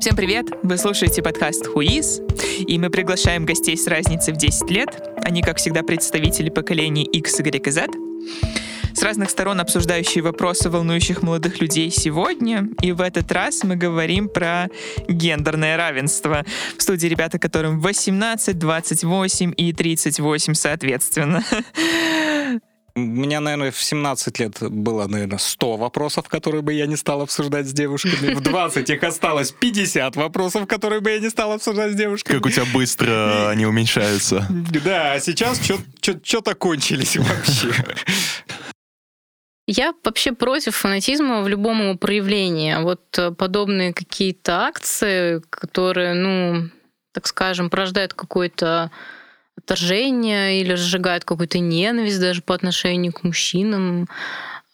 Всем привет! Вы слушаете подкаст «Хуиз», и мы приглашаем гостей с разницей в 10 лет. Они, как всегда, представители поколений X, Y и Z. С разных сторон обсуждающие вопросы волнующих молодых людей сегодня. И в этот раз мы говорим про гендерное равенство. В студии ребята, которым 18, 28 и 38 соответственно. У меня, наверное, в 17 лет было, наверное, 100 вопросов, которые бы я не стал обсуждать с девушками. В 20 их осталось 50 вопросов, которые бы я не стал обсуждать с девушками. Как у тебя быстро они уменьшаются. Да, а сейчас что-то кончились вообще. Я вообще против фанатизма в любом его проявлении. Вот э, подобные какие-то акции, которые, ну, так скажем, порождают какой-то отторжение или сжигают какую-то ненависть даже по отношению к мужчинам.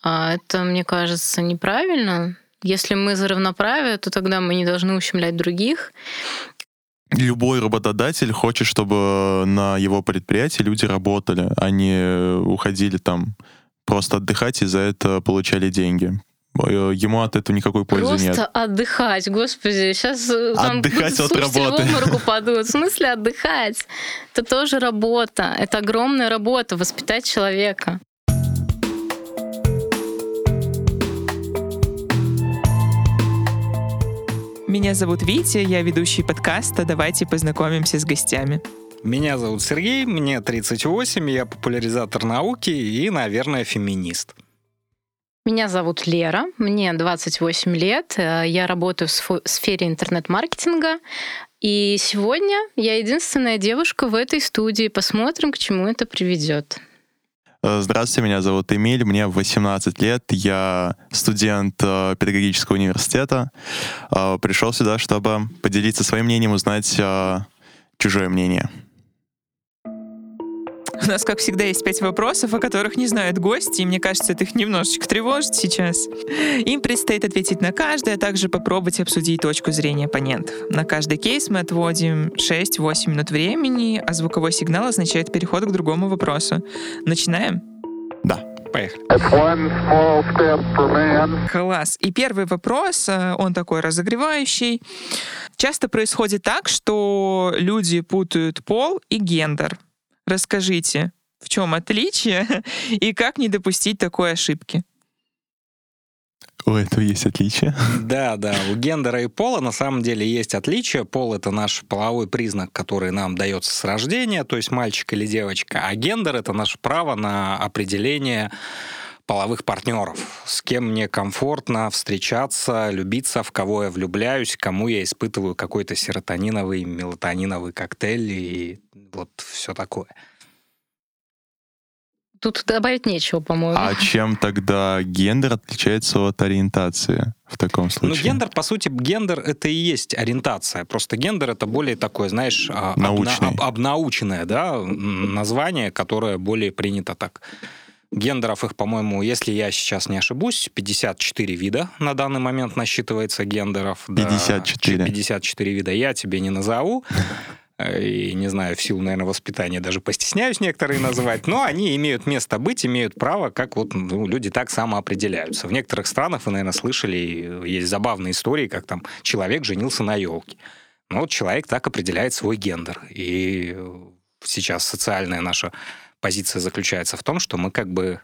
А это, мне кажется, неправильно. Если мы за равноправие, то тогда мы не должны ущемлять других. Любой работодатель хочет, чтобы на его предприятии люди работали, а не уходили там просто отдыхать и за это получали деньги. Ему от этого никакой пользы Просто нет. Просто отдыхать, господи, сейчас э, там отдыхать от работы. в обморок упадут. В смысле отдыхать? Это тоже работа. Это огромная работа, воспитать человека. Меня зовут Витя, я ведущий подкаста «Давайте познакомимся с гостями». Меня зовут Сергей, мне 38, я популяризатор науки и, наверное, феминист. Меня зовут Лера, мне 28 лет, э, я работаю в сфере интернет-маркетинга, и сегодня я единственная девушка в этой студии. Посмотрим, к чему это приведет. Э, здравствуйте, меня зовут Эмиль, мне 18 лет, я студент э, педагогического университета. Пришел сюда, чтобы поделиться своим мнением, узнать чужое мнение. У нас, как всегда, есть пять вопросов, о которых не знают гости, и мне кажется, это их немножечко тревожит сейчас. Им предстоит ответить на каждый, а также попробовать обсудить точку зрения оппонентов. На каждый кейс мы отводим 6-8 минут времени, а звуковой сигнал означает переход к другому вопросу. Начинаем? Да. Поехали. Класс. И первый вопрос, э, он такой разогревающий. Часто происходит так, что люди путают пол и гендер. Расскажите, в чем отличие и как не допустить такой ошибки? У этого есть отличие? Да, да. У гендера и пола на самом деле есть отличие. Пол — это наш половой признак, который нам дается с рождения, то есть мальчик или девочка. А гендер — это наше право на определение половых партнеров, с кем мне комфортно встречаться, любиться, в кого я влюбляюсь, кому я испытываю какой-то серотониновый, мелатониновый коктейль и вот все такое. Тут добавить нечего, по-моему. А чем тогда гендер отличается от ориентации в таком ну, случае? Ну, гендер, по сути, гендер — это и есть ориентация. Просто гендер — это более такое, знаешь, а, Научный. обна- обнаученное да, название, которое более принято так Гендеров их, по-моему, если я сейчас не ошибусь, 54 вида на данный момент насчитывается гендеров. 54. Да, 54 вида я тебе не назову. Э, и, не знаю, в силу, наверное, воспитания даже постесняюсь некоторые называть, но они имеют место быть, имеют право, как вот ну, люди так самоопределяются. В некоторых странах, вы, наверное, слышали, есть забавные истории, как там человек женился на елке. Ну, вот человек так определяет свой гендер. И сейчас социальная наша позиция заключается в том, что мы как бы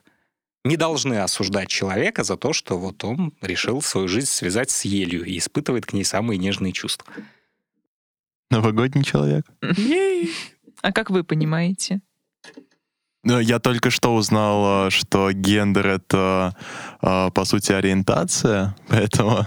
не должны осуждать человека за то, что вот он решил свою жизнь связать с елью и испытывает к ней самые нежные чувства. Новогодний человек. А как вы понимаете? Ну, я только что узнал, что гендер — это, а, по сути, ориентация, поэтому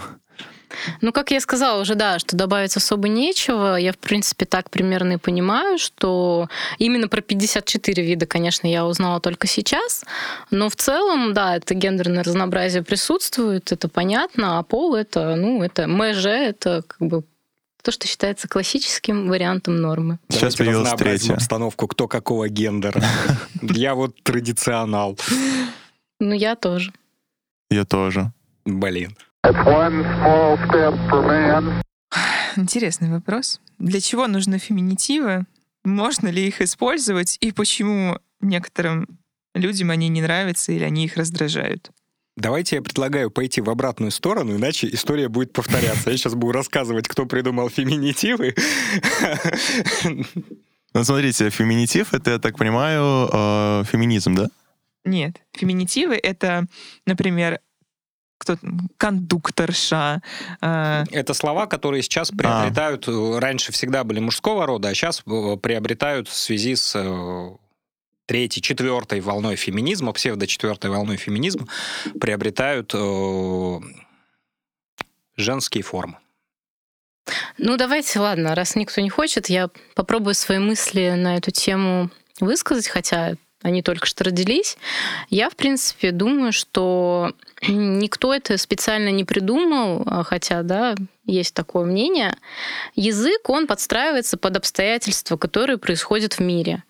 ну, как я сказала уже, да, что добавить особо нечего. Я, в принципе, так примерно и понимаю, что именно про 54 вида, конечно, я узнала только сейчас. Но в целом, да, это гендерное разнообразие присутствует, это понятно, а пол это, ну, это МЖ, это как бы то, что считается классическим вариантом нормы. Сейчас появилась третья. обстановку, кто какого гендера. Я вот традиционал. Ну, я тоже. Я тоже. Блин. Интересный вопрос. Для чего нужны феминитивы? Можно ли их использовать? И почему некоторым людям они не нравятся или они их раздражают? Давайте я предлагаю пойти в обратную сторону, иначе история будет повторяться. Я сейчас буду рассказывать, кто придумал феминитивы. Ну, смотрите, феминитив — это, я так понимаю, э, феминизм, да? Нет, феминитивы — это, например, кто кондукторша. э, Это слова, которые сейчас приобретают, э, раньше всегда были мужского рода, а сейчас э, приобретают в связи с третьей, четвертой волной феминизма, псевдо-четвертой волной феминизма, приобретают э, женские формы. Ну, давайте, ладно, раз никто не хочет, я попробую свои мысли на эту тему высказать, хотя они только что родились. Я, в принципе, думаю, что никто это специально не придумал, а хотя, да, есть такое мнение. Язык, он подстраивается под обстоятельства, которые происходят в мире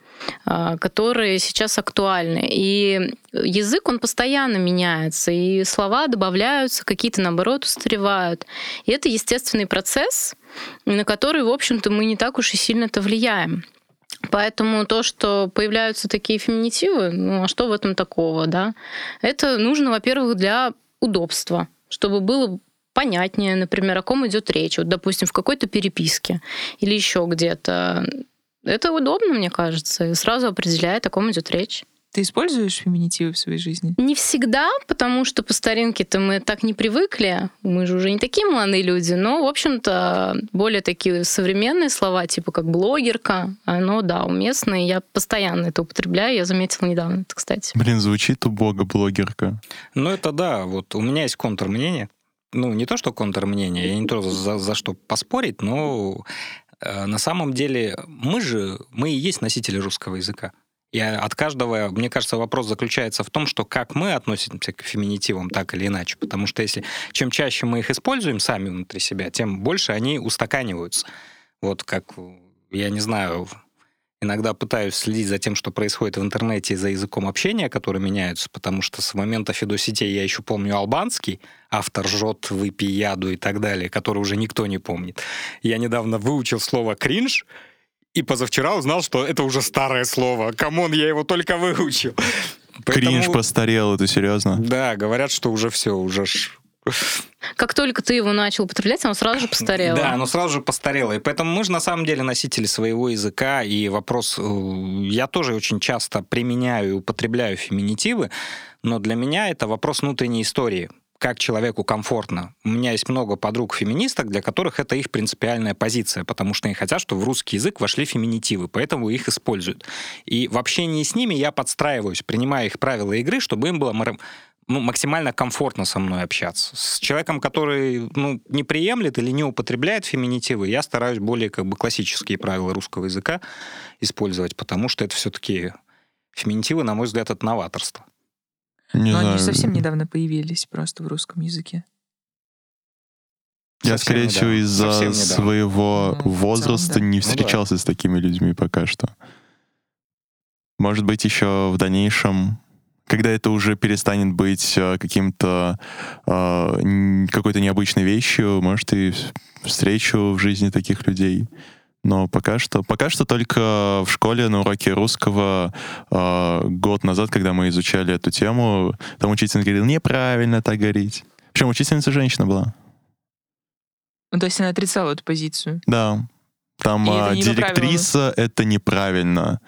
а, которые сейчас актуальны. И язык, он постоянно меняется, и слова добавляются, какие-то, наоборот, устаревают. И это естественный процесс, на который, в общем-то, мы не так уж и сильно-то влияем. Поэтому то, что появляются такие феминитивы, ну а что в этом такого, да? Это нужно, во-первых, для удобства, чтобы было понятнее, например, о ком идет речь, вот, допустим, в какой-то переписке или еще где-то. Это удобно, мне кажется, и сразу определяет, о ком идет речь. Ты используешь феминитивы в своей жизни? Не всегда, потому что по старинке-то мы так не привыкли. Мы же уже не такие молодые люди. Но, в общем-то, более такие современные слова, типа как блогерка, оно, да, уместно. И я постоянно это употребляю. Я заметила недавно это, кстати. Блин, звучит убого блогерка. Ну, это да, вот у меня есть контрмнение. Ну, не то, что контрмнение, я не то за, за что поспорить, но э, на самом деле мы же, мы и есть носители русского языка. И от каждого, мне кажется, вопрос заключается в том, что как мы относимся к феминитивам так или иначе. Потому что если чем чаще мы их используем сами внутри себя, тем больше они устаканиваются. Вот как, я не знаю, иногда пытаюсь следить за тем, что происходит в интернете, за языком общения, который меняются, потому что с момента фидосетей я еще помню албанский, автор жжет, выпей яду и так далее, который уже никто не помнит. Я недавно выучил слово «кринж», и позавчера узнал, что это уже старое слово. Come on, я его только выучил. Кринж постарел, это серьезно? Да, говорят, что уже все, уже ж... Как только ты его начал употреблять, оно сразу же постарело. Да, оно сразу же постарело. И поэтому мы же на самом деле носители своего языка. И вопрос... э, Я тоже очень часто применяю и употребляю феминитивы, но для меня это вопрос внутренней истории как человеку комфортно. У меня есть много подруг-феминисток, для которых это их принципиальная позиция, потому что они хотят, чтобы в русский язык вошли феминитивы, поэтому их используют. И в общении с ними я подстраиваюсь, принимая их правила игры, чтобы им было ну, максимально комфортно со мной общаться. С человеком, который ну, не приемлет или не употребляет феминитивы, я стараюсь более как бы классические правила русского языка использовать, потому что это все-таки феминитивы, на мой взгляд, это новаторство. Не Но они знаю. же совсем недавно появились просто в русском языке. Я, Совсем скорее всего, недавно. из-за Совсем недавно. своего Ну, в целом, возраста да. не Ну да. встречался с такими людьми пока что. Может быть, еще в дальнейшем, когда это уже перестанет быть э, каким-то э, какой-то необычной вещью, может, и встречу в жизни таких людей. Но пока что, пока что только в школе на уроке русского э, год назад, когда мы изучали эту тему, там учитель говорил, неправильно так говорить. Причем учительница женщина была. Ну, то есть она отрицала эту позицию. Да. Там это а, не по директриса это неправильно.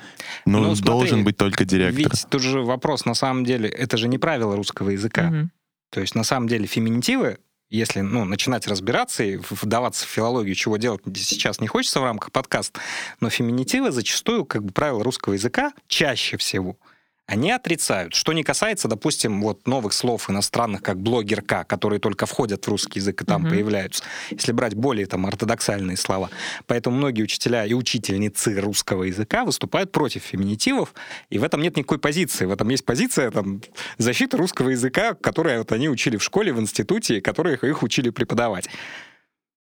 Ну, Ну, смотри, должен быть только директор. Ведь тут же вопрос, на самом деле, это же не правило русского языка. Мгм. То есть, на самом деле, феминитивы, если ну, начинать разбираться и вдаваться в филологию, чего делать сейчас не хочется в рамках подкаста, но феминитивы зачастую, как бы правило русского языка, чаще всего, они отрицают. Что не касается, допустим, вот новых слов иностранных, как блогерка, которые только входят в русский язык и там Мгм. появляются, если брать более там ортодоксальные слова. Поэтому многие учителя и учительницы русского языка выступают против феминитивов, и в этом нет никакой позиции. В этом есть позиция там, защиты русского языка, которую вот они учили в школе, в институте, которые их учили преподавать.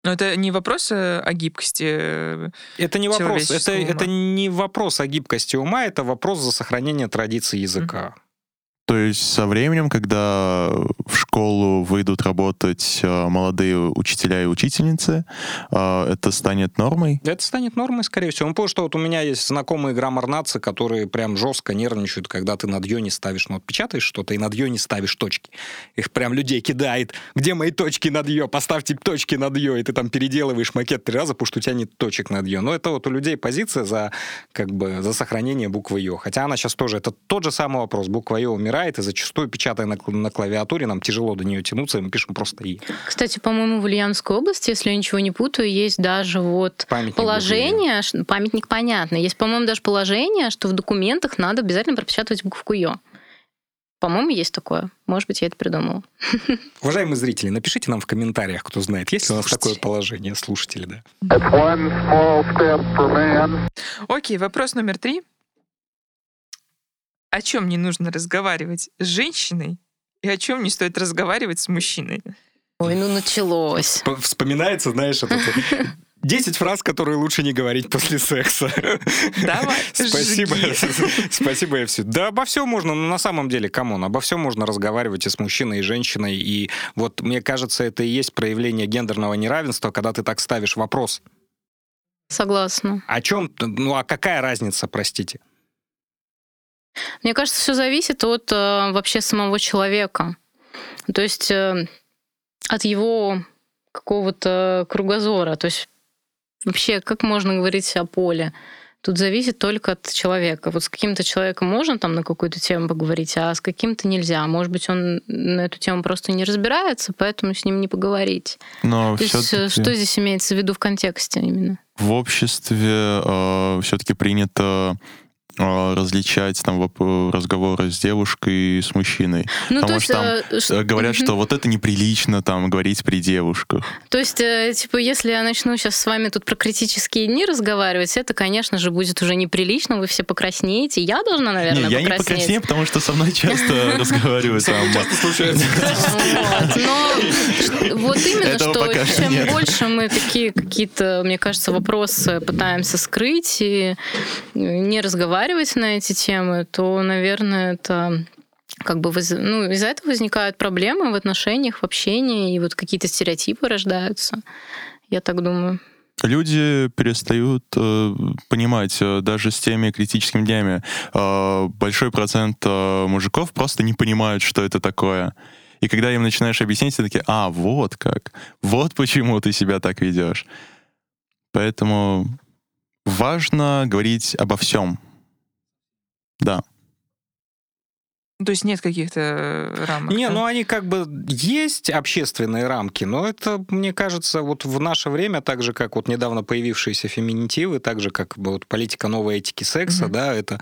Но это не вопрос э, о гибкости. э, Это не вопрос, это, ума. это не вопрос о гибкости ума, это вопрос за сохранение традиций языка. То есть со временем, когда в школу выйдут работать э, молодые учителя и учительницы, э, это станет нормой? Это станет нормой, скорее всего. Ну, потому что вот у меня есть знакомые граммарнацы, которые прям жестко нервничают, когда ты над не ставишь, ну, вот что-то и над не ставишь точки. Их прям людей кидает. Где мои точки над ё? Поставьте точки над ё. И ты там переделываешь макет три раза, потому что у тебя нет точек над ё. Но это вот у людей позиция за, как бы, за сохранение буквы ё. Хотя она сейчас тоже, это тот же самый вопрос. Буква ё умирает, умирает, и зачастую, печатая на, на клавиатуре, нам тяжело до нее тянуться, и мы пишем просто «и». Кстати, по-моему, в Ульяновской области, если я ничего не путаю, есть даже вот памятник положение, буквы. памятник понятно, есть, по-моему, даже положение, что в документах надо обязательно пропечатывать букву «ё». По-моему, есть такое. Может быть, я это придумала. Уважаемые зрители, напишите нам в комментариях, кто знает, есть ли у нас такое положение. Слушатели, да. Окей, вопрос номер три о чем не нужно разговаривать с женщиной и о чем не стоит разговаривать с мужчиной. Ой, ну началось. Вспоминается, знаешь, это 10 фраз, которые лучше не говорить после секса. Давай. Спасибо. Спасибо, я все. Да, обо всем можно, но на самом деле, come on, обо всем можно разговаривать и с мужчиной, и с женщиной. И вот мне кажется, это и есть проявление гендерного неравенства, когда ты так ставишь вопрос. Согласна. О чем? Ну, а какая разница, простите? Мне кажется, все зависит от э, вообще самого человека. То есть э, от его какого-то кругозора. То есть вообще, как можно говорить о поле? Тут зависит только от человека. Вот с каким-то человеком можно там на какую-то тему поговорить, а с каким-то нельзя. Может быть, он на эту тему просто не разбирается, поэтому с ним не поговорить. Но То есть, э, что здесь имеется в виду в контексте именно? В обществе э, все-таки принято различать там разговоры с девушкой и с мужчиной. Ну, Потому что там есть, э, говорят, что вот это неприлично там говорить при девушках. То есть, э, типа, если я начну сейчас с вами тут про критические дни разговаривать, это, конечно же, будет уже неприлично, вы все покраснеете. Я должна, наверное, не, я не покраснею, потому что со мной часто разговаривают. Часто случается. Но вот именно, что чем больше мы такие какие-то, мне кажется, вопросы пытаемся скрыть и не разговаривать, разговаривать на эти темы, то, наверное, это как бы ну, из-за этого возникают проблемы в отношениях, в общении, и вот какие-то стереотипы рождаются. Я так думаю. Люди перестают э, понимать э, даже с теми критическими днями. Э, большой процент э, мужиков просто не понимают, что это такое. И когда им начинаешь объяснять, они такие, а, вот как, вот почему ты себя так ведешь. Поэтому важно говорить обо всем, да. То есть нет каких-то э, рамок? Не, да? ну они как бы есть общественные рамки, но это, мне кажется, вот в наше время, так же, как вот недавно появившиеся феминитивы, так же, как вот политика новой этики секса, mm-hmm. да, это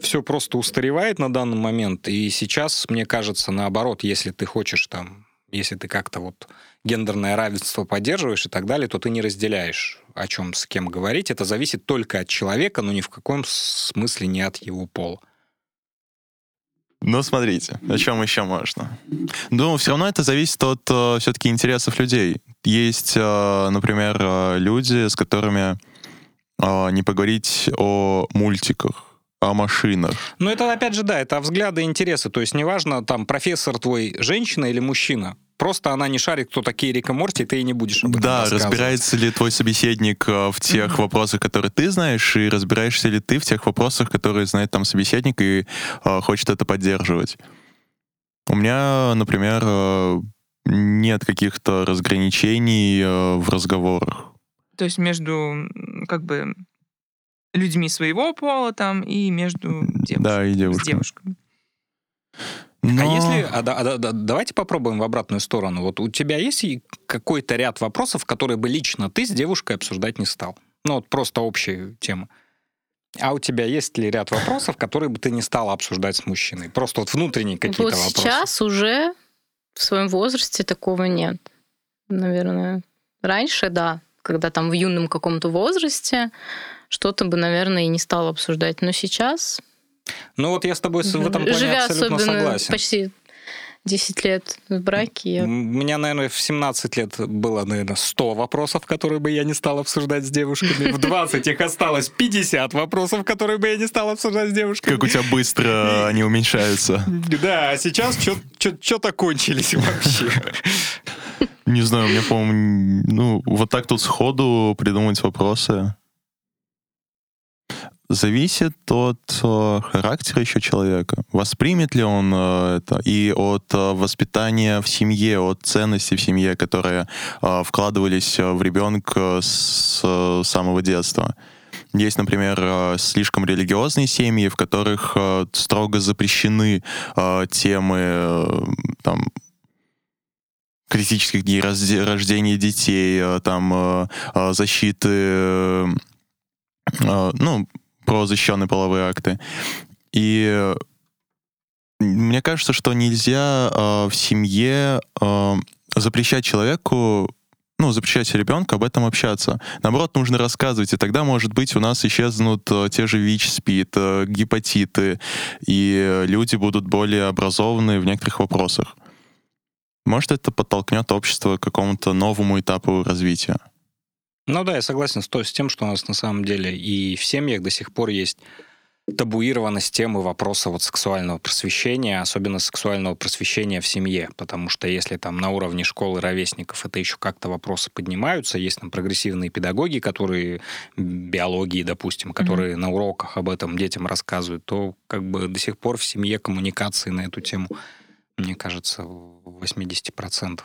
все просто устаревает на данный момент. И сейчас, мне кажется, наоборот, если ты хочешь там, если ты как-то вот гендерное равенство поддерживаешь и так далее, то ты не разделяешь, о чем с кем говорить. Это зависит только от человека, но ни в каком смысле не от его пола. Ну, смотрите, о чем еще можно? Ну, все равно это зависит от э, все-таки интересов людей. Есть, э, например, э, люди, с которыми э, не поговорить о мультиках, о машинах. Ну, это, опять же, да, это взгляды и интересы. То есть, неважно, там, профессор твой женщина или мужчина. Просто она не шарит, кто такие Рика Морти, ты и не будешь об этом Да, разбирается ли твой собеседник э, в тех mm-hmm. вопросах, которые ты знаешь, и разбираешься ли ты в тех вопросах, которые знает там собеседник и э, хочет это поддерживать. У меня, например, э, нет каких-то разграничений э, в разговорах. То есть между как бы людьми своего пола там и между девушками. Да, и девушками. С девушками. А Но... А если... А, а, а, давайте попробуем в обратную сторону. Вот у тебя есть какой-то ряд вопросов, которые бы лично ты с девушкой обсуждать не стал? Ну, вот просто общая тема. А у тебя есть ли ряд вопросов, которые бы ты не стала обсуждать с мужчиной? Просто вот внутренние какие-то вот вопросы. сейчас уже в своем возрасте такого нет. Наверное, раньше, да, когда там в юном каком-то возрасте, что-то бы, наверное, и не стала обсуждать. Но сейчас ну вот я с тобой в этом плане Живя абсолютно особенно согласен. почти 10 лет в браке. Я... У меня, наверное, в 17 лет было, наверное, 100 вопросов, которые бы я не стал обсуждать с девушками. В 20 их осталось 50 вопросов, которые бы я не стал обсуждать с девушками. Как у тебя быстро они уменьшаются. Да, а сейчас что-то кончились вообще. Не знаю, меня, по-моему, ну, вот так тут сходу придумать вопросы. Зависит от э, характера еще человека. Воспримет ли он э, это? И от э, воспитания в семье, от ценностей в семье, которые вкладывались в ребенка с самого детства. Есть, например, слишком религиозные семьи, в которых строго запрещены темы там, критических дней рождения детей, там защиты, ну, про защищенные половые акты. И мне кажется, что нельзя в семье запрещать человеку ну, запрещать ребенку об этом общаться. Наоборот, нужно рассказывать, и тогда, может быть, у нас исчезнут те же ВИЧ, СПИД, гепатиты, и люди будут более образованы в некоторых вопросах. Может, это подтолкнет общество к какому-то новому этапу развития. Ну да, я согласен с, то, с тем, что у нас на самом деле и в семьях до сих пор есть табуированность темы вопроса вот сексуального просвещения, особенно сексуального просвещения в семье, потому что если там на уровне школы ровесников это еще как-то вопросы поднимаются, есть там прогрессивные педагоги, которые биологии, допустим, которые mm-hmm. на уроках об этом детям рассказывают, то как бы до сих пор в семье коммуникации на эту тему мне кажется, 80%.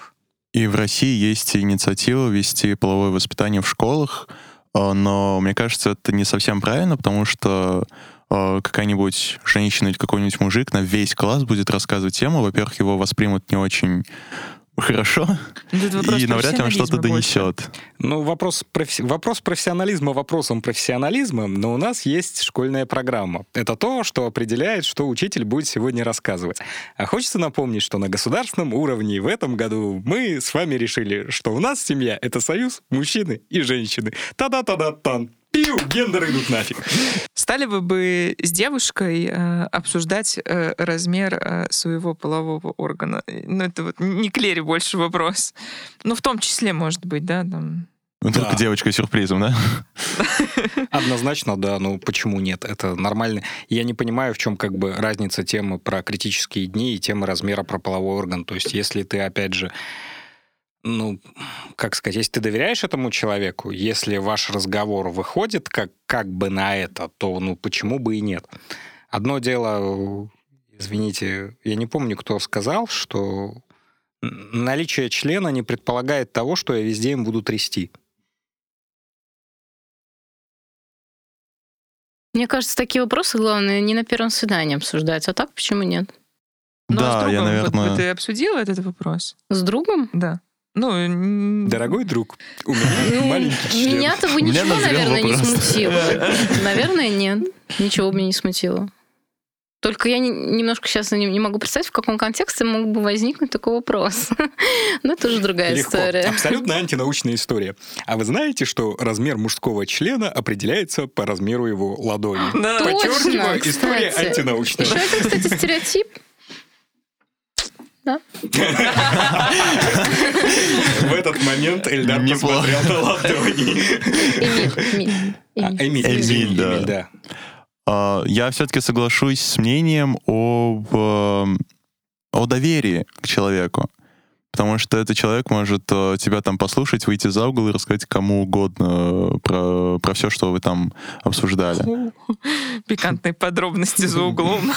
И в России есть инициатива вести половое воспитание в школах, э, но мне кажется, это не совсем правильно, потому что э, какая-нибудь женщина или какой-нибудь мужик на весь класс будет рассказывать тему. Во-первых, его воспримут не очень хорошо, и навряд ли он что-то донесет. Ну, вопрос, профи... вопрос профессионализма вопросом профессионализма, но у нас есть школьная программа. Это то, что определяет, что учитель будет сегодня рассказывать. А хочется напомнить, что на государственном уровне в этом году мы с вами решили, что у нас семья — это союз мужчины и женщины. Та-да-та-да-тан! Пиу, гендеры идут нафиг. Стали вы бы с девушкой э, обсуждать э, размер э, своего полового органа? Ну, это вот не Клере больше вопрос. Ну, в том числе, может быть, да, там... Ну, только да. девочка сюрпризом, да? Однозначно, да. Ну, почему нет? Это нормально. Я не понимаю, в чем как бы разница темы про критические дни и темы размера про половой орган. То есть, если ты, опять же, ну, как сказать, если ты доверяешь этому человеку, если ваш разговор выходит как, как бы на это, то ну почему бы и нет? Одно дело, извините, я не помню, кто сказал, что наличие члена не предполагает того, что я везде им буду трясти. Мне кажется, такие вопросы, главное, не на первом свидании обсуждать, а так почему нет? Ну, да, а с другом, я, наверное... вот, ты обсудила этот вопрос? С другом? Да. Ну, Дорогой друг, у меня ну, маленький член. Меня-то бы ничего, наверное, не смутило. Наверное, нет. Ничего бы не смутило. Только я не, немножко сейчас не, не могу представить, в каком контексте мог бы возникнуть такой вопрос. Но это уже другая Легко. история. Абсолютно антинаучная история. А вы знаете, что размер мужского члена определяется по размеру его ладони? Да. Точно, история антинаучная. Еще один, кстати, стереотип да? В этот момент Эльдар посмотрел на ладони. Эмиль. Эмиль, да. А, я все-таки соглашусь с мнением об, эм, о доверии к человеку. Потому что этот человек может э, тебя там послушать, выйти за угол и рассказать кому угодно про, про все, что вы там обсуждали. Пикантные подробности за углом.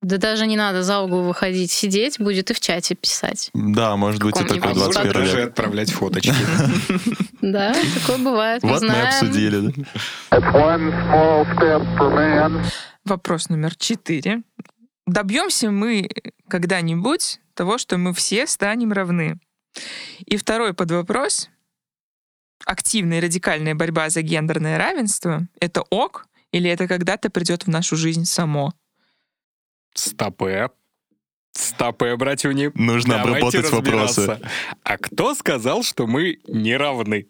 Да даже не надо за угол выходить, сидеть, будет и в чате писать. Да, может быть, и такой 21 даже отправлять фоточки. Да, такое бывает. Вот мы обсудили. Вопрос номер четыре. Добьемся мы когда-нибудь того, что мы все станем равны? И второй под вопрос. Активная и радикальная борьба за гендерное равенство — это ок или это когда-то придет в нашу жизнь само? Стопе. Стопе, братюни. Нужно Давайте обработать вопросы. А кто сказал, что мы не равны?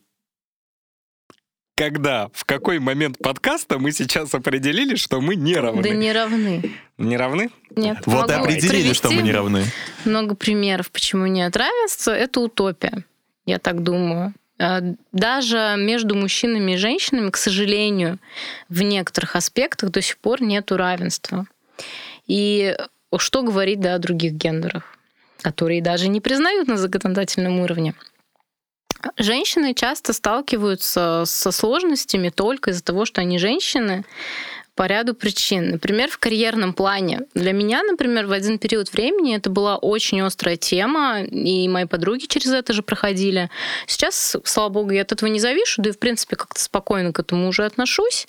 Когда, в какой момент подкаста мы сейчас определили, что мы не равны? Да не равны. Не равны? Нет. Вот и Могу определили, что мы не равны. Много примеров, почему нет. Равенство — это утопия, я так думаю. А, Даже между мужчинами и женщинами, к сожалению, в некоторых аспектах до сих пор нет равенства. И что говорить да, о других гендерах, которые даже не признают на законодательном уровне. Женщины часто сталкиваются со сложностями только из-за того, что они женщины по ряду причин. Например, в карьерном плане. Для меня, например, в один период времени это была очень острая тема, и мои подруги через это же проходили. Сейчас, слава богу, я от этого не завишу, да и, в принципе, как-то спокойно к этому уже отношусь.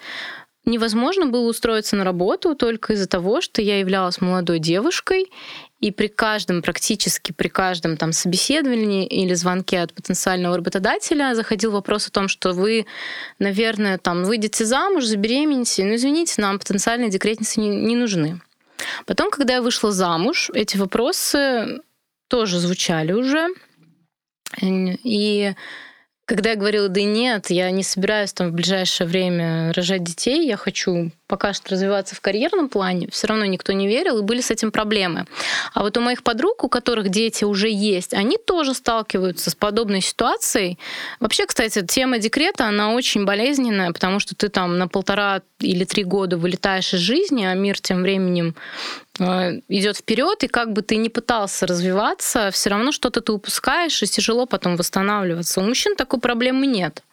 Невозможно было устроиться на работу только из-за того, что я являлась молодой девушкой, и при каждом, практически при каждом там собеседовании или звонке от потенциального работодателя заходил вопрос о том, что вы, наверное, там выйдете замуж, забеременеете, ну извините, нам потенциальные декретницы не, не нужны. Потом, когда я вышла замуж, эти вопросы тоже звучали уже. И когда я говорила, да нет, я не собираюсь там в ближайшее время рожать детей, я хочу пока что развиваться в карьерном плане, все равно никто не верил, и были с этим проблемы. А вот у моих подруг, у которых дети уже есть, они тоже сталкиваются с подобной ситуацией. Вообще, кстати, тема декрета, она очень болезненная, потому что ты там на полтора или три года вылетаешь из жизни, а мир тем временем э, идет вперед, и как бы ты не пытался развиваться, все равно что-то ты упускаешь, и тяжело потом восстанавливаться. У мужчин такой проблемы нет.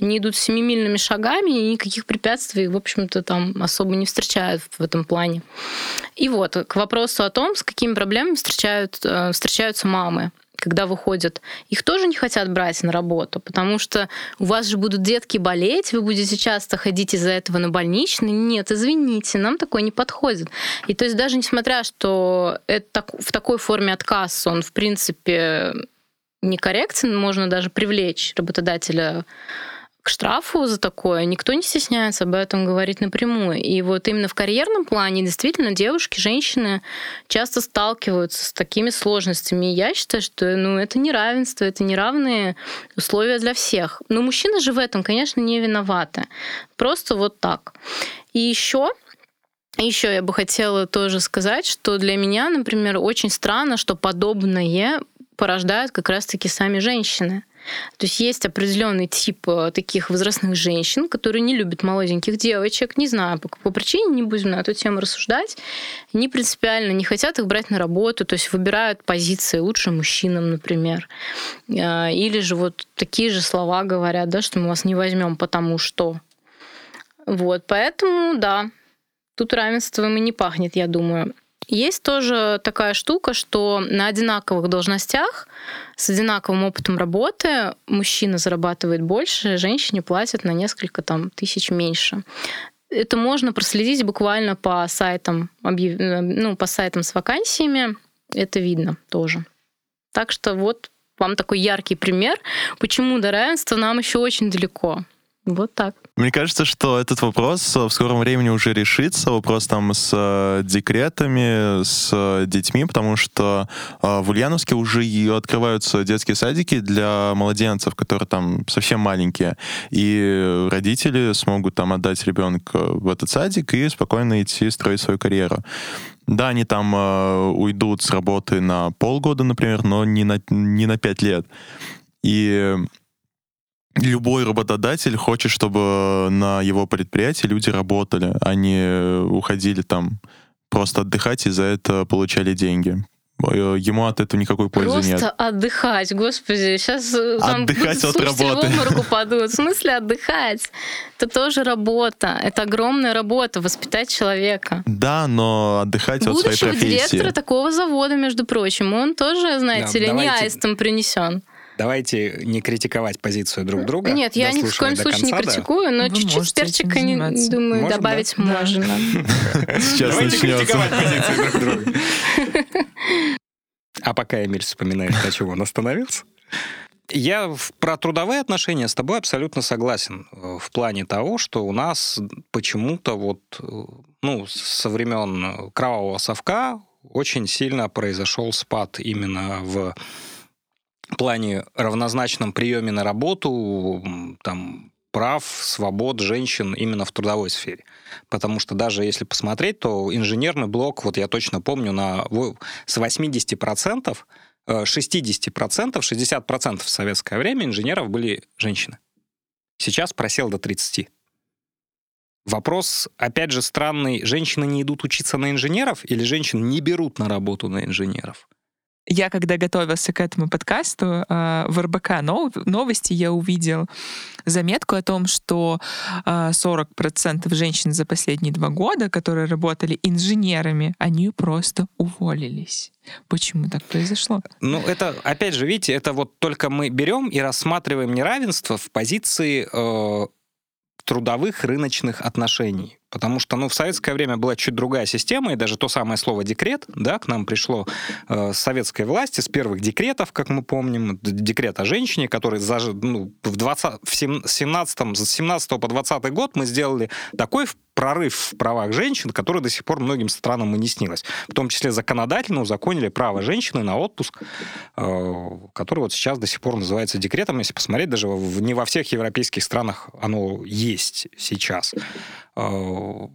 Они идут семимильными шагами, и никаких препятствий, в общем-то, там особо не встречают в этом плане. И вот, к вопросу о том, с какими проблемами встречают, э, встречаются мамы когда выходят, их тоже не хотят брать на работу, потому что у вас же будут детки болеть, вы будете часто ходить из-за этого на больничный. Нет, извините, нам такое не подходит. И то есть даже несмотря, что это в такой форме отказ, он, в принципе, некорректен, можно даже привлечь работодателя к штрафу за такое. Никто не стесняется об этом говорить напрямую. И вот именно в карьерном плане действительно девушки, женщины часто сталкиваются с такими сложностями. И я считаю, что ну, это не равенство, это не равные условия для всех. Но мужчины же в этом, конечно, не виноваты. Просто вот так. И еще еще я бы хотела тоже сказать, что для меня, например, очень странно, что подобное порождают как раз-таки сами женщины. То есть есть определенный тип э, таких возрастных женщин, которые не любят молоденьких девочек. Не знаю, по какой причине, не будем на эту тему рассуждать. Они принципиально не хотят их брать на работу, то есть выбирают позиции лучше мужчинам, например. Э, или же вот такие же слова говорят, да, что мы вас не возьмем, потому что. Вот, поэтому, да, тут равенством и не пахнет, я думаю. Есть тоже такая штука, что на одинаковых должностях с одинаковым опытом работы мужчина зарабатывает больше, женщине платят на несколько там, тысяч меньше. Это можно проследить буквально по сайтам, ну, по сайтам с вакансиями. Это видно тоже. Так что вот вам такой яркий пример, почему до равенства нам еще очень далеко. Вот так. Мне кажется, что этот вопрос в скором времени уже решится. Вопрос там с э, декретами, с э, детьми, потому что э, в Ульяновске уже и открываются детские садики для младенцев, которые там совсем маленькие. И родители смогут там отдать ребенка в этот садик и спокойно идти строить свою карьеру. Да, они там э, уйдут с работы на полгода, например, но не на, не на пять лет. И любой работодатель хочет, чтобы на его предприятии люди работали, а не уходили там просто отдыхать и за это получали деньги. Э, ему от этого никакой пользы Просто нет. Просто отдыхать, господи, сейчас э, там отдыхать от работы. в обморок упадут. В смысле отдыхать? Это тоже работа. Это огромная работа, воспитать человека. Да, но отдыхать Будущего от своей профессии. директора такого завода, между прочим, он тоже, знаете Да, ли, не давайте- аистом принесен. Давайте не критиковать позицию друг друга. Нет, я ни в коем случае не критикую, но чуть-чуть перчика, не- думаю, Можем, добавить да? Можно. Сейчас Давайте начнется. критиковать позиции друг друга. А пока Эмиль вспоминает, на чем он остановился. Я про трудовые отношения с тобой абсолютно согласен. э, В плане того, что у нас почему-то вот, э, ну, со времен кровавого совка очень сильно произошел спад именно в плане равнозначном приеме на работу, там, прав, свобод женщин именно в трудовой сфере. Потому что даже если посмотреть, то инженерный блок, вот я точно помню, на, с 80%, 60%, 60% в советское время инженеров были женщины. Сейчас просел до 30%. Вопрос, опять же, странный. Женщины не идут учиться на инженеров или женщин не берут на работу на инженеров? Я, когда готовился к этому подкасту, э, в РБК новости я увидел заметку о том, что 40% э, женщин за последние два года, которые работали инженерами, они просто уволились. Почему так произошло? Ну, это, опять же, видите, это вот только мы берем и рассматриваем неравенство в позиции э, трудовых рыночных отношений. Потому что, ну, в советское время была чуть другая система, и даже то самое слово «декрет», да, к нам пришло э, с советской власти, с первых декретов, как мы помним, декрет о женщине, который за, ну, в, 20, в 17, с 17 по 20 год мы сделали такой прорыв в правах женщин, который до сих пор многим странам и не снилось. В том числе законодательно узаконили право женщины на отпуск, э, который вот сейчас до сих пор называется декретом. Если посмотреть, даже не во всех европейских странах оно есть сейчас. Э,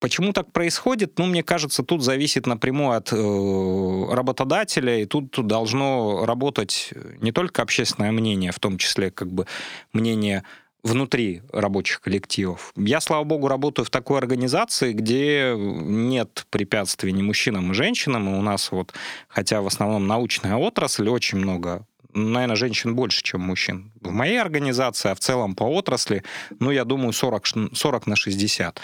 почему так происходит? Ну, мне кажется, тут зависит напрямую от э, работодателя, и тут должно работать не только общественное мнение, в том числе как бы мнение внутри рабочих коллективов. Я, слава богу, работаю в такой организации, где нет препятствий ни мужчинам, ни женщинам. И у нас вот, хотя в основном научная отрасль, очень много наверное, женщин больше, чем мужчин. В моей организации, а в целом по отрасли, ну, я думаю, 40, 40 на 60.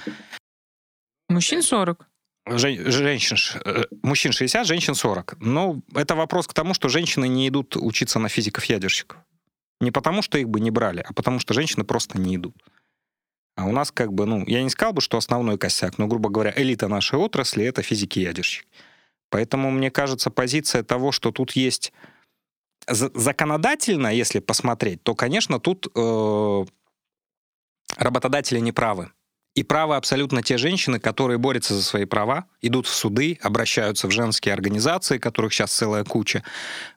Мужчин 40? Жен, женщин, э, мужчин 60, женщин 40. Но это вопрос к тому, что женщины не идут учиться на физиков-ядерщиков. Не потому, что их бы не брали, а потому, что женщины просто не идут. А у нас как бы, ну, я не сказал бы, что основной косяк, но, грубо говоря, элита нашей отрасли — это физики-ядерщики. Поэтому, мне кажется, позиция того, что тут есть законодательно, если посмотреть, то, конечно, тут э, работодатели не правы. И правы абсолютно те женщины, которые борются за свои права, идут в суды, обращаются в женские организации, которых сейчас целая куча,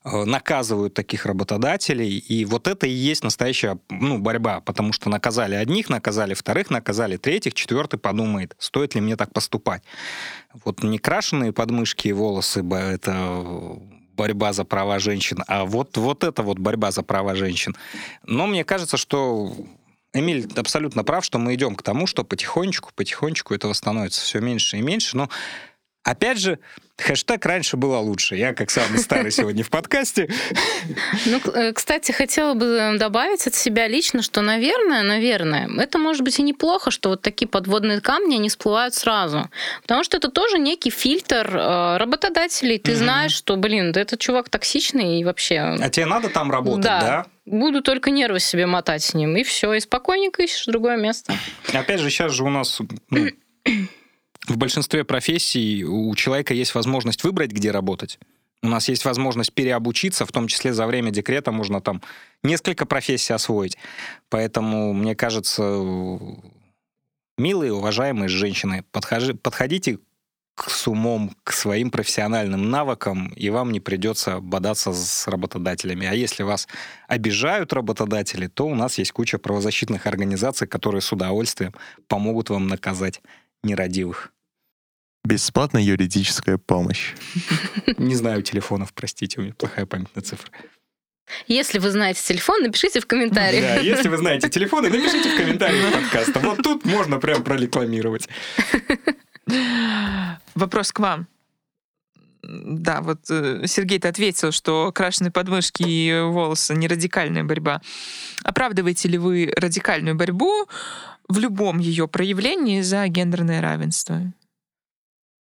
э, наказывают таких работодателей. И вот это и есть настоящая ну, борьба, потому что наказали одних, наказали вторых, наказали третьих, четвертый подумает, стоит ли мне так поступать. Вот не крашеные подмышки и волосы, это борьба за права женщин, а вот, вот это вот борьба за права женщин. Но мне кажется, что Эмиль абсолютно прав, что мы идем к тому, что потихонечку, потихонечку этого становится все меньше и меньше. Но Опять же, хэштег раньше было лучше. Я как самый старый сегодня в подкасте. Ну, э, кстати, хотела бы добавить от себя лично, что, наверное, наверное, это может быть и неплохо, что вот такие подводные камни, они всплывают сразу. Потому что это тоже некий фильтр э, работодателей. Ты знаешь, что, блин, да этот чувак токсичный и вообще... А тебе надо там работать, да? да? Буду только нервы себе мотать с ним, и все, и спокойненько ищешь другое место. Опять же, сейчас же у нас ну, в большинстве профессий у человека есть возможность выбрать, где работать. У нас есть возможность переобучиться, в том числе за время декрета можно там несколько профессий освоить. Поэтому, мне кажется, милые, уважаемые женщины, подхожи, подходите к, с к своим профессиональным навыкам, и вам не придется бодаться с работодателями. А если вас обижают работодатели, то у нас есть куча правозащитных организаций, которые с удовольствием помогут вам наказать нерадивых. Бесплатная юридическая помощь. Не знаю телефонов, простите, у меня плохая память на цифры. Если вы знаете телефон, напишите в комментариях. Да, если вы знаете телефоны, напишите в комментариях подкаста. Вот тут можно прям прорекламировать. Вопрос к вам. Да, вот э, Сергей ты ответил, что крашеные подмышки и волосы не радикальная борьба. Оправдываете ли вы радикальную борьбу в любом ее проявлении за гендерное равенство?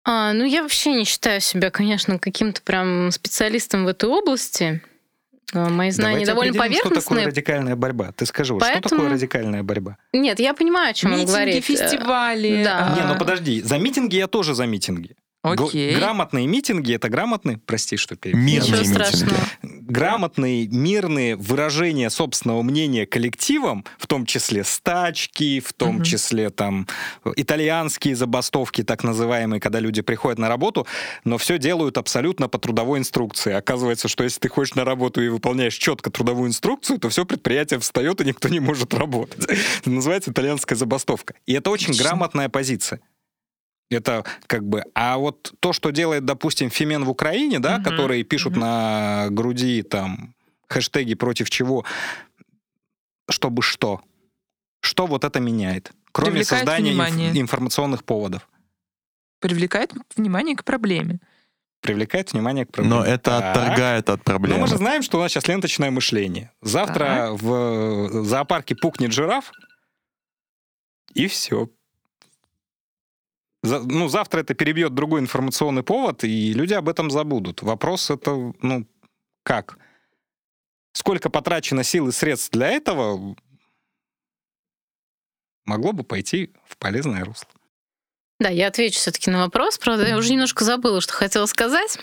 А, ну, я вообще не считаю себя, конечно, каким-то прям специалистом в этой области. А, мои знания Давайте довольно поверхностные. Что такое радикальная борьба? Ты скажи, Поэтому... что такое радикальная борьба? Нет, я понимаю, о чем митинги, он говорит. фестивали. Да. Не, ну подожди, за митинги я тоже за митинги. Окей. Грамотные митинги это грамотные, прости, что перебил. Мирные митинги. Грамотные, мирные выражения собственного мнения коллективом, в том числе стачки, в том Мгм. числе там итальянские забастовки, так называемые, когда люди приходят на работу, но все делают абсолютно по трудовой инструкции. Оказывается, что если ты ходишь на работу и выполняешь четко трудовую инструкцию, то все предприятие встает, и никто не может работать. Это называется итальянская забастовка. И это очень грамотная позиция. Это как бы... А вот то, что делает, допустим, Фимен в Украине, да, Мгм, которые пишут мгм. на груди там хэштеги против чего, чтобы что? Что вот это меняет? Кроме Привлекает создания инф- информационных поводов. Привлекает внимание к проблеме. Привлекает внимание к проблеме. Но это Так. отторгает от Но проблемы. мы же знаем, что у нас сейчас ленточное мышление. Завтра в зоопарке пукнет жираф, и все. Ну, завтра это перебьет другой информационный повод, и люди об этом забудут. Вопрос это, ну, как? Сколько потрачено сил и средств для этого, могло бы пойти в полезное русло. Да, я отвечу все-таки на вопрос. Правда, я уже немножко забыла, что хотела сказать.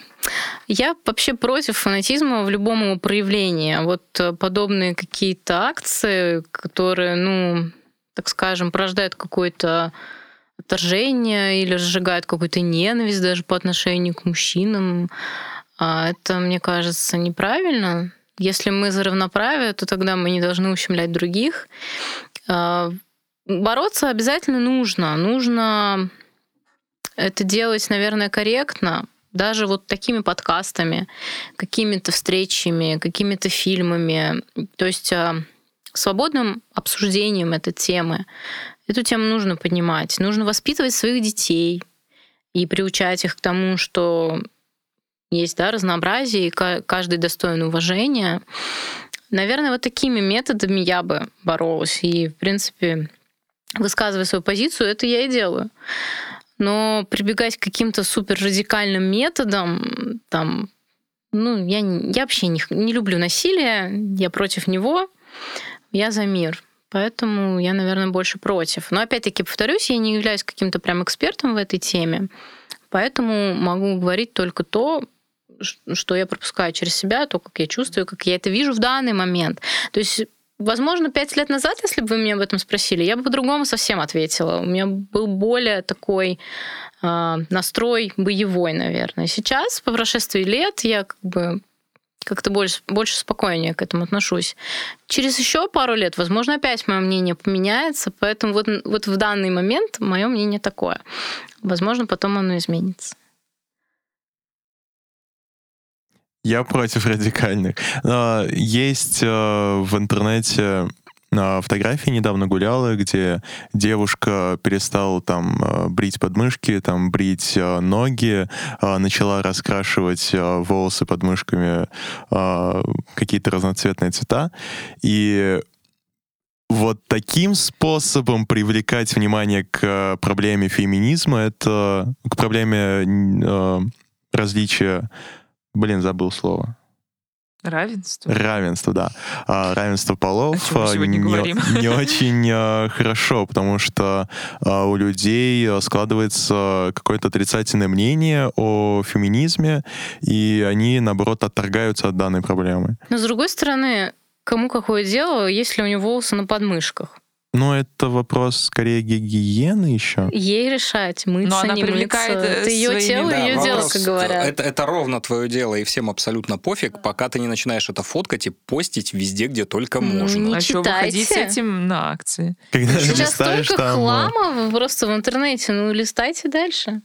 Я вообще против фанатизма в любом его проявлении. Вот э, подобные какие-то акции, которые, ну, так скажем, порождают какое-то отторжение или сжигают какую-то ненависть даже по отношению к мужчинам, а это, мне кажется, неправильно. Если мы за равноправие, то тогда мы не должны ущемлять других. А, Бороться обязательно нужно. Нужно это делать, наверное, корректно, даже вот такими подкастами, какими-то встречами, какими-то фильмами, то есть а, свободным обсуждением этой темы. Эту тему нужно поднимать. Нужно воспитывать своих детей и приучать их к тому, что есть да, разнообразие, и каждый достоин уважения. Наверное, вот такими методами я бы боролась. И, в принципе, высказывая свою позицию, это я и делаю. Но прибегать к каким-то супер радикальным методам, там, ну, я, я вообще не, не люблю насилие, я против него, я за мир. Поэтому я, наверное, больше против. Но опять-таки, повторюсь, я не являюсь каким-то прям экспертом в этой теме, поэтому могу говорить только то, что я пропускаю через себя, то, как я чувствую, как я это вижу в данный момент. То есть Возможно, пять лет назад, если бы вы меня об этом спросили, я бы по-другому совсем ответила. У меня был более такой э, настрой боевой, наверное. Сейчас, по прошествии лет, я как бы как-то больше, больше спокойнее к этому отношусь. Через еще пару лет, возможно, опять мое мнение поменяется, поэтому вот, вот в данный момент мое мнение такое. Возможно, потом оно изменится. Я против радикальных. Есть в интернете фотографии недавно гуляла, где девушка перестала там брить подмышки, там брить ноги, начала раскрашивать волосы подмышками какие-то разноцветные цвета. И вот таким способом привлекать внимание к проблеме феминизма, это к проблеме различия Блин, забыл слово. Равенство. Равенство, да. А, равенство полов не, не, не очень а, хорошо, потому что а, у людей складывается какое-то отрицательное мнение о феминизме, и они, наоборот, отторгаются от данной проблемы. Но, с другой стороны, кому какое дело, если у него волосы на подмышках? Но это вопрос скорее гигиены еще. Ей решать, мыться, Но она не привлекает мыться. Это ее своими... тело, да, ее дело, вопрос, как говорят. Это, это ровно твое дело, и всем абсолютно пофиг, пока ты не начинаешь это фоткать и постить везде, где только Ну, можно. не а что выходить с читайте. этим на акции? Когда Сейчас столько там... э, хлама просто в интернете, ну листайте дальше.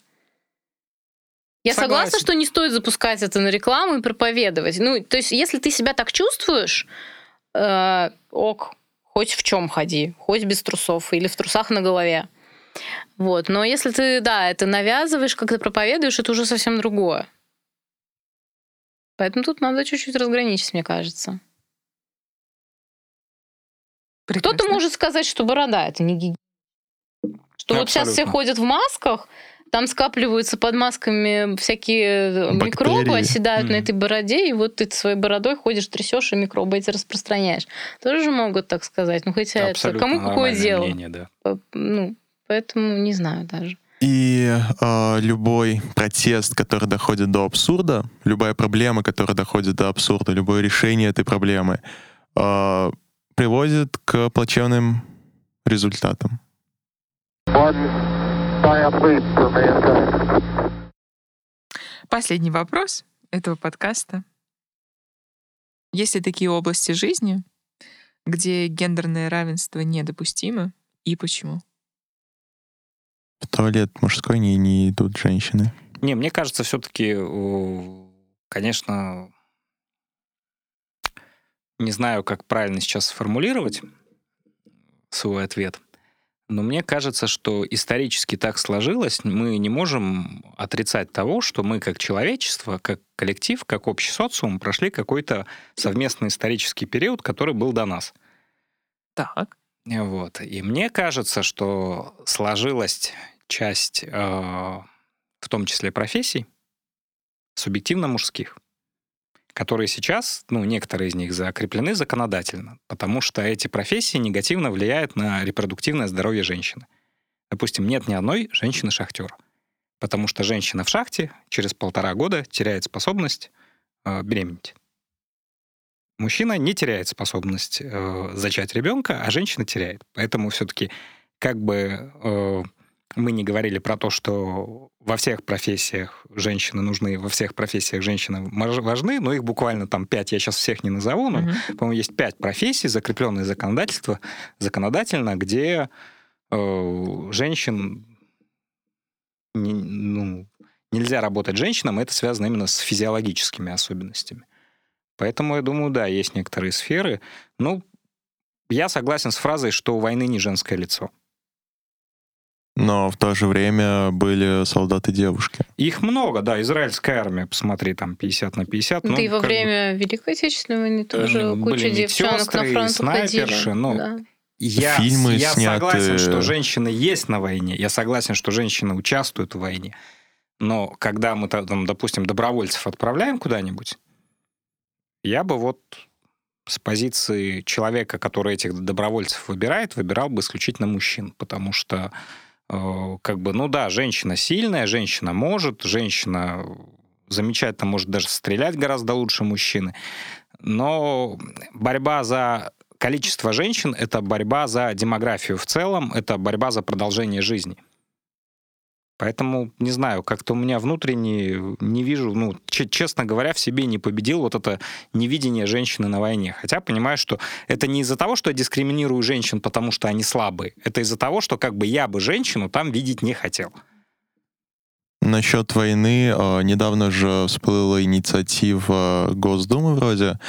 Я Согласен. согласна, что не стоит запускать это на рекламу и проповедовать. Ну, то есть, если ты себя так чувствуешь, э, ок, хоть в чем ходи, хоть без трусов или в трусах на голове. Вот. Но если ты, да, это навязываешь, как ты проповедуешь, это уже совсем другое. Поэтому тут надо чуть-чуть разграничить, мне кажется. Кто-то может сказать, что борода это не гигиена. Что вот сейчас все Абсолютно. ходят в масках, там скапливаются под масками всякие микробы, Бактерии. оседают на Мгм. этой бороде, и вот ты своей бородой ходишь, трясешь, и микробы эти распространяешь. Тоже же могут так сказать. Ну, хотя это Абсолютно кому какое дело? мнение, да. Ну, поэтому не знаю даже. И э, любой протест, который доходит до абсурда, любая проблема, которая доходит до абсурда, любое решение этой проблемы э, приводит к плачевным результатам. Последний вопрос этого подкаста. Есть ли такие области жизни, где гендерное равенство недопустимо и почему? В туалет мужской не, не идут женщины. Не, мне кажется, все-таки, конечно, не знаю, как правильно сейчас сформулировать свой ответ, но мне кажется, что исторически так сложилось, мы не можем отрицать того, что мы как человечество, как коллектив, как общий социум прошли какой-то совместный исторический период, который был до нас. Так. Вот. И мне кажется, что сложилась часть, э, в том числе профессий, субъективно мужских которые сейчас, ну, некоторые из них закреплены законодательно, потому что эти профессии негативно влияют на репродуктивное здоровье женщины. Допустим, нет ни одной женщины-шахтера, потому что женщина в шахте через полтора года теряет способность э, беременеть. Мужчина не теряет способность э, зачать ребенка, а женщина теряет. Поэтому все-таки как бы э, мы не говорили про то, что во всех профессиях женщины нужны, во всех профессиях женщины важны, но их буквально там пять, я сейчас всех не назову, но, uh-huh. по-моему, есть пять профессий, закрепленные законодательство, законодательно, где э, женщин не, ну, нельзя работать женщинам, это связано именно с физиологическими особенностями. Поэтому, я думаю, да, есть некоторые сферы. Ну, я согласен с фразой, что у войны не женское лицо. Но в то же время были солдаты-девушки. Их много, да. Израильская армия, посмотри, там 50 на 50. Ну, ну и во время бы... Великой Отечественной войны тоже были куча девчонок на фронт снайперши, ну, да. Я, Фильмы я сняты... согласен, что женщины есть на войне, я согласен, что женщины участвуют в войне, но когда мы, там, допустим, добровольцев отправляем куда-нибудь, я бы вот с позиции человека, который этих добровольцев выбирает, выбирал бы исключительно мужчин, потому что Э, как бы, ну да, женщина сильная, женщина может, женщина замечательно может даже стрелять гораздо лучше мужчины. Но борьба за количество женщин — это борьба за демографию в целом, это борьба за продолжение жизни. Поэтому, не знаю, как-то у меня внутренне не вижу, ну, честно говоря, в себе не победил вот это невидение женщины на войне. Хотя понимаю, что это не из-за того, что я дискриминирую женщин, потому что они слабые. Это из-за того, что как бы я бы женщину там видеть не хотел. Насчет войны, а, недавно же всплыла инициатива Госдумы вроде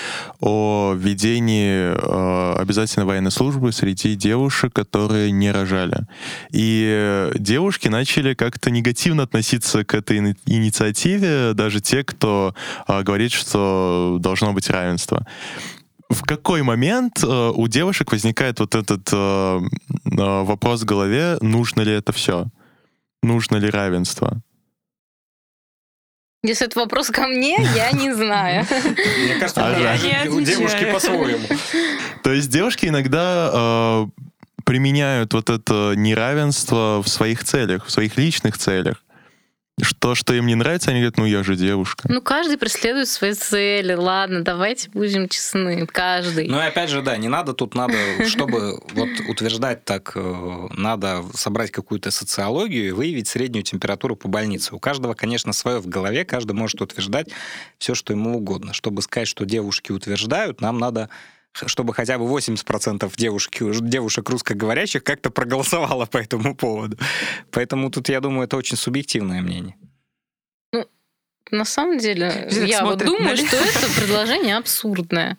о введении а, обязательной военной службы среди девушек, которые не рожали. И девушки начали как-то негативно относиться к этой инициативе, даже те, кто а, говорит, что должно быть равенство в какой момент э, у девушек возникает вот этот э, э, вопрос в голове, нужно ли это все? Нужно ли равенство? Если это вопрос ко мне, я не знаю. Мне кажется, у девушки по-своему. То есть девушки иногда э, применяют вот это неравенство в своих целях, в своих личных целях что, что им не нравится, они говорят, ну я же девушка. Ну каждый преследует свои цели. Ладно, давайте будем честны. Каждый. Ну и опять же, да, не надо тут, надо, чтобы вот утверждать так, э, надо собрать какую-то социологию и выявить среднюю температуру по больнице. У каждого, конечно, свое в голове, каждый может утверждать все, что ему угодно. Чтобы сказать, что девушки утверждают, нам надо чтобы хотя бы 80% девушки, девушек русскоговорящих как-то проголосовало по этому поводу. Поэтому тут, я думаю, это очень субъективное мнение. Ну, на самом деле, я вот думаю, что это предложение абсурдное.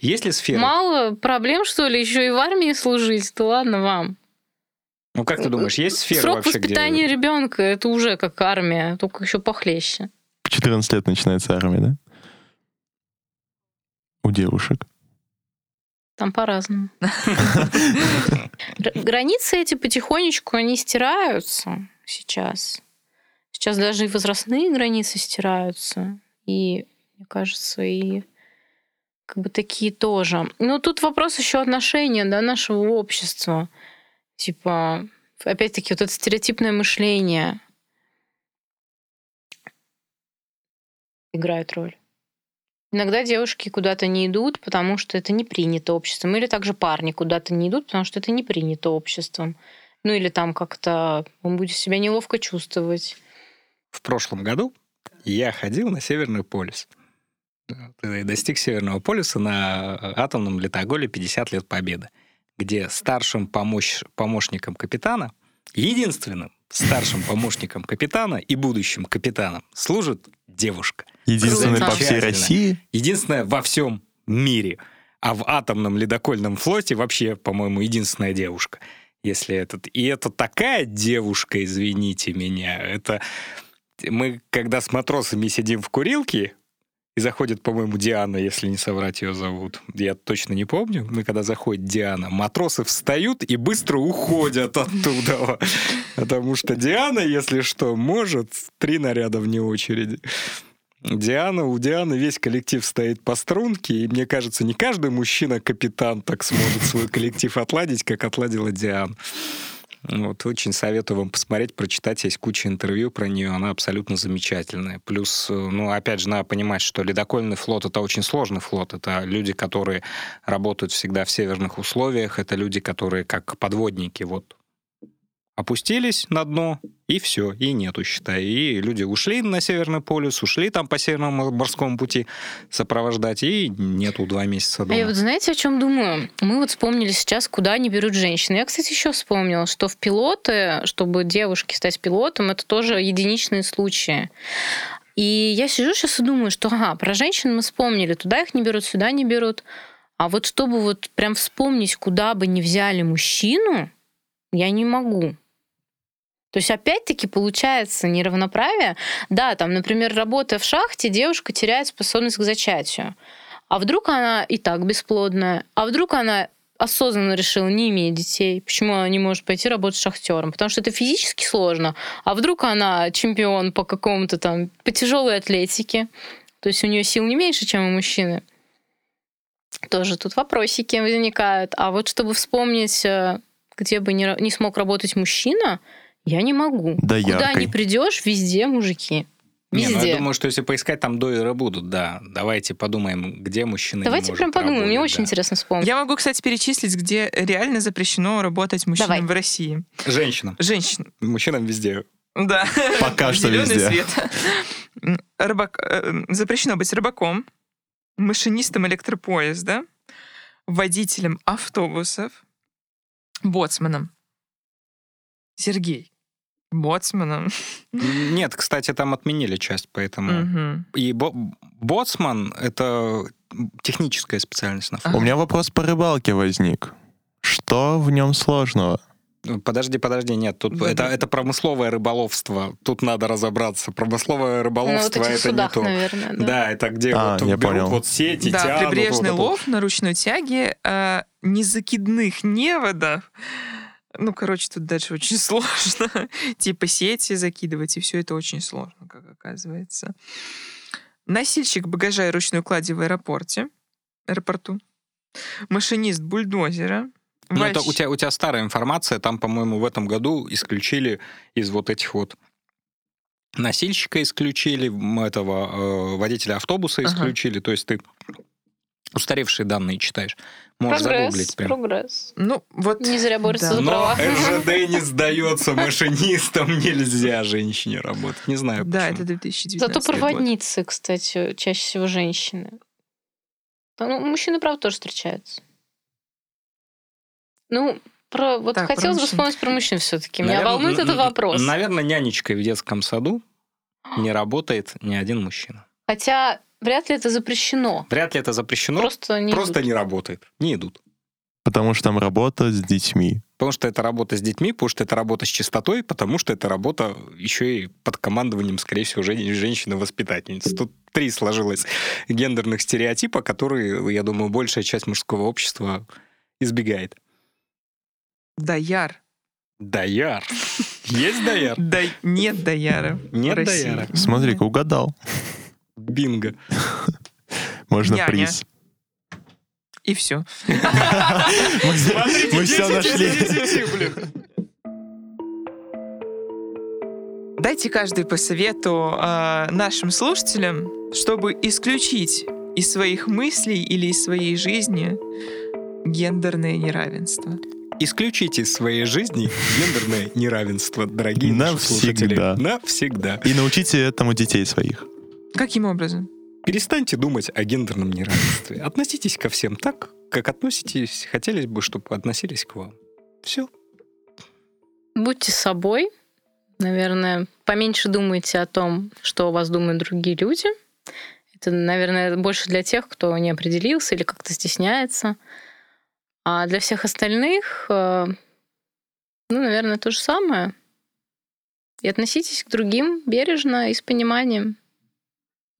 Есть ли сферы? Мало проблем, что ли, еще и в армии служить, то ладно вам. Ну, как ты думаешь, есть сферы Срок вообще, воспитания где... ребенка это уже как армия, только еще похлеще. В 14 лет начинается армия, да? У девушек. Там по-разному. Границы эти потихонечку, они стираются сейчас. Сейчас даже и возрастные границы стираются. И, мне кажется, и как бы такие тоже. Но тут вопрос еще отношения да, нашего общества. Типа, опять-таки, вот это стереотипное мышление играет роль. Иногда девушки куда-то не идут, потому что это не принято обществом. Или также парни куда-то не идут, потому что это не принято обществом. Ну или там как-то он будет себя неловко чувствовать. В прошлом году я ходил на Северный полюс. Достиг Северного полюса на атомном летоголе 50 лет победы, где старшим помощ... помощником капитана, единственным старшим помощником капитана и будущим капитаном служит девушка. Единственная по всей. России. Единственная во всем мире. А в атомном ледокольном флоте вообще, по-моему, единственная девушка. Если этот... И это такая девушка, извините меня. Это... Мы, когда с матросами сидим в курилке, и заходит, по-моему, Диана, если не соврать ее зовут. Я точно не помню. Мы когда заходит Диана, матросы встают и быстро уходят оттуда. Потому что Диана, если что, может три наряда вне очереди. Диана, у Дианы весь коллектив стоит по струнке, и мне кажется, не каждый мужчина-капитан так сможет свой коллектив отладить, как отладила Диана. Вот, очень советую вам посмотреть, прочитать. Есть куча интервью про нее, она абсолютно замечательная. Плюс, э, ну, опять же, надо понимать, что ледокольный флот — это очень сложный флот. Это люди, которые работают всегда в северных условиях, это люди, которые как подводники, вот, опустились на дно, и все, и нету, считай. И люди ушли на Северный полюс, ушли там по Северному морскому пути сопровождать, и нету два месяца А дома. я вот знаете, о чем думаю? Мы вот вспомнили сейчас, куда они берут женщин. Я, кстати, еще вспомнила, что в пилоты, чтобы девушке стать пилотом, это тоже единичные случаи. И я сижу сейчас и думаю, что ага, про женщин мы вспомнили, туда их не берут, сюда не берут. А вот чтобы вот прям вспомнить, куда бы не взяли мужчину, я не могу. То есть опять-таки получается неравноправие. Да, там, например, работая в шахте, девушка теряет способность к зачатию. А вдруг она и так бесплодная? А вдруг она осознанно решила не иметь детей? Почему она не может пойти работать шахтером? Потому что это физически сложно. А вдруг она чемпион по какому-то там, по тяжелой атлетике? То есть у нее сил не меньше, чем у мужчины. Тоже тут вопросики возникают. А вот чтобы вспомнить, э, где бы не, не смог работать мужчина, я не могу. Да Куда яркой. не придешь, везде мужики. Не, ну Везде. я думаю, что если поискать, там дойры будут, да. Давайте подумаем, где мужчина не Давайте может прям подумаем, мне работать, очень да. интересно вспомнить. Я могу, кстати, перечислить, где реально запрещено работать мужчинам Давай. в России. Женщинам. Женщин. Мужчинам везде. Да. Пока что везде. свет. Рыбак- э, Запрещено быть рыбаком, машинистом электропоезда, водителем автобусов, боцманом. Сергей. Боцманом. Нет, кстати, там отменили часть, поэтому... Мгм. И бо- боцман — это техническая специальность на. У меня вопрос по рыбалке возник. Что в нем сложного? Подожди, подожди, нет, тут Да, это, да. это промысловое рыболовство. Тут надо разобраться. Промысловое вот рыболовство этих это судах, не то. наверное. Да. Да, это где А, вот я берут понял. вот сети, Да, тянут. прибрежный вот это вот. лов на ручной тяге э, незакидных неводов. Ну, короче, тут дальше очень сложно. типа сети закидывать, и все это очень сложно, как оказывается. Носильщик багажа и ручной клади в аэропорте, аэропорту. Машинист бульдозера. Ну, это Вальщ- у тебя, у тебя старая информация, там, по-моему, в этом году исключили из вот этих вот носильщика исключили, этого э, водителя автобуса Ага. исключили, то есть ты устаревшие данные читаешь. Можешь загуглить Прогресс, прям. прогресс. Ну, вот... Не зря борются Да. за Но права. РЖД не сдается, машинистам нельзя женщине работать. Не знаю, Да, почему. это 2019 Зато год. проводницы, кстати, чаще всего женщины. Да, Ну, мужчины, правда, тоже встречаются. Ну, про, вот Так, про хотелось бы мужчин. вспомнить про мужчин все-таки. Меня волнует этот вопрос. Наверное, нянечкой в детском саду не работает ни один мужчина. Хотя вряд ли это запрещено. Вряд ли это запрещено, просто не просто идут. не работает. Не идут. Потому что там работа с детьми. Потому что это работа с детьми, потому что это работа с чистотой, потому что это работа еще и под командованием, скорее всего, жен- женщины-воспитательницы. Тут три сложилось гендерных стереотипа, которые, я думаю, большая часть мужского общества избегает. Даяр. Даяр. Есть даяр? Да, нет даяра. Нет даяра. Смотри-ка, угадал. Бинго. Можно Няня. приз. И все. Мы все нашли. Дайте каждый по совету э, нашим слушателям, чтобы исключить из своих мыслей или из своей жизни гендерное неравенство. Исключите из своей жизни гендерное неравенство, дорогие наши слушатели. Навсегда. Навсегда. И научите этому детей своих. Каким образом? Перестаньте думать о гендерном неравенстве. Относитесь ко всем так, как относитесь, хотелось бы, чтобы относились к вам. Все. Будьте собой. Наверное, поменьше думайте о том, что о вас думают другие люди. Это, наверное, больше для тех, кто не определился или как-то стесняется. А для всех остальных, э, ну, наверное, то же самое. И относитесь к другим бережно и с пониманием.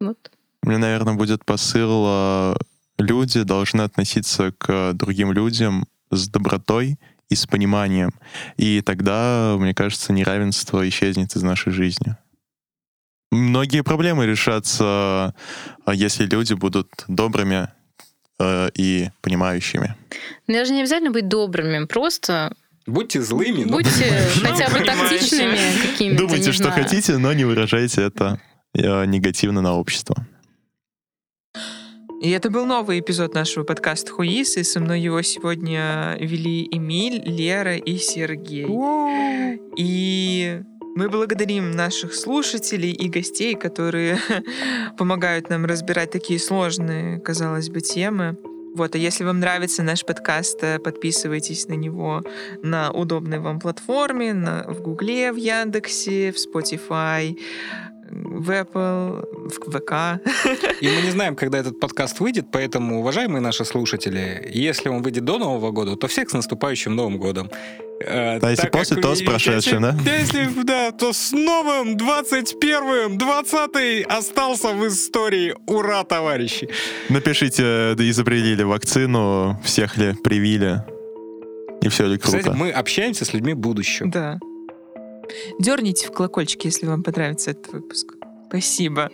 Вот. У меня, наверное, будет посыл, э, люди должны относиться к другим людям с добротой и с пониманием. И тогда, мне кажется, неравенство исчезнет из нашей жизни. Многие проблемы решатся, э, если люди будут добрыми э, и понимающими. Даже не обязательно быть добрыми, просто Будьте злыми, но будьте хотя бы тактичными какими-то. Думайте, что знаю. хотите, но не выражайте это негативно на общество. И это был новый эпизод нашего подкаста «Хуис», и со мной его сегодня вели Эмиль, Лера и Сергей. И мы благодарим наших слушателей и гостей, которые помогают нам разбирать такие сложные, казалось бы, темы. Вот, а если вам нравится наш подкаст, э, подписывайтесь на него на удобной вам платформе, на, в Гугле, в Яндексе, в Spotify, в Apple, в ВК. И мы не знаем, когда этот подкаст выйдет, поэтому, уважаемые наши слушатели, если он выйдет до Нового года, то всех с наступающим Новым годом. Э, А если так как после, то с прошедшим, да? Если, да, то с новым 21-м, 20-й остался в истории. Ура, товарищи! Напишите, да изобрели ли вакцину, всех ли привили, и все ли круто. Кстати, мы общаемся с людьми будущего. Да. Дерните в колокольчик, если вам понравится этот выпуск. Спасибо.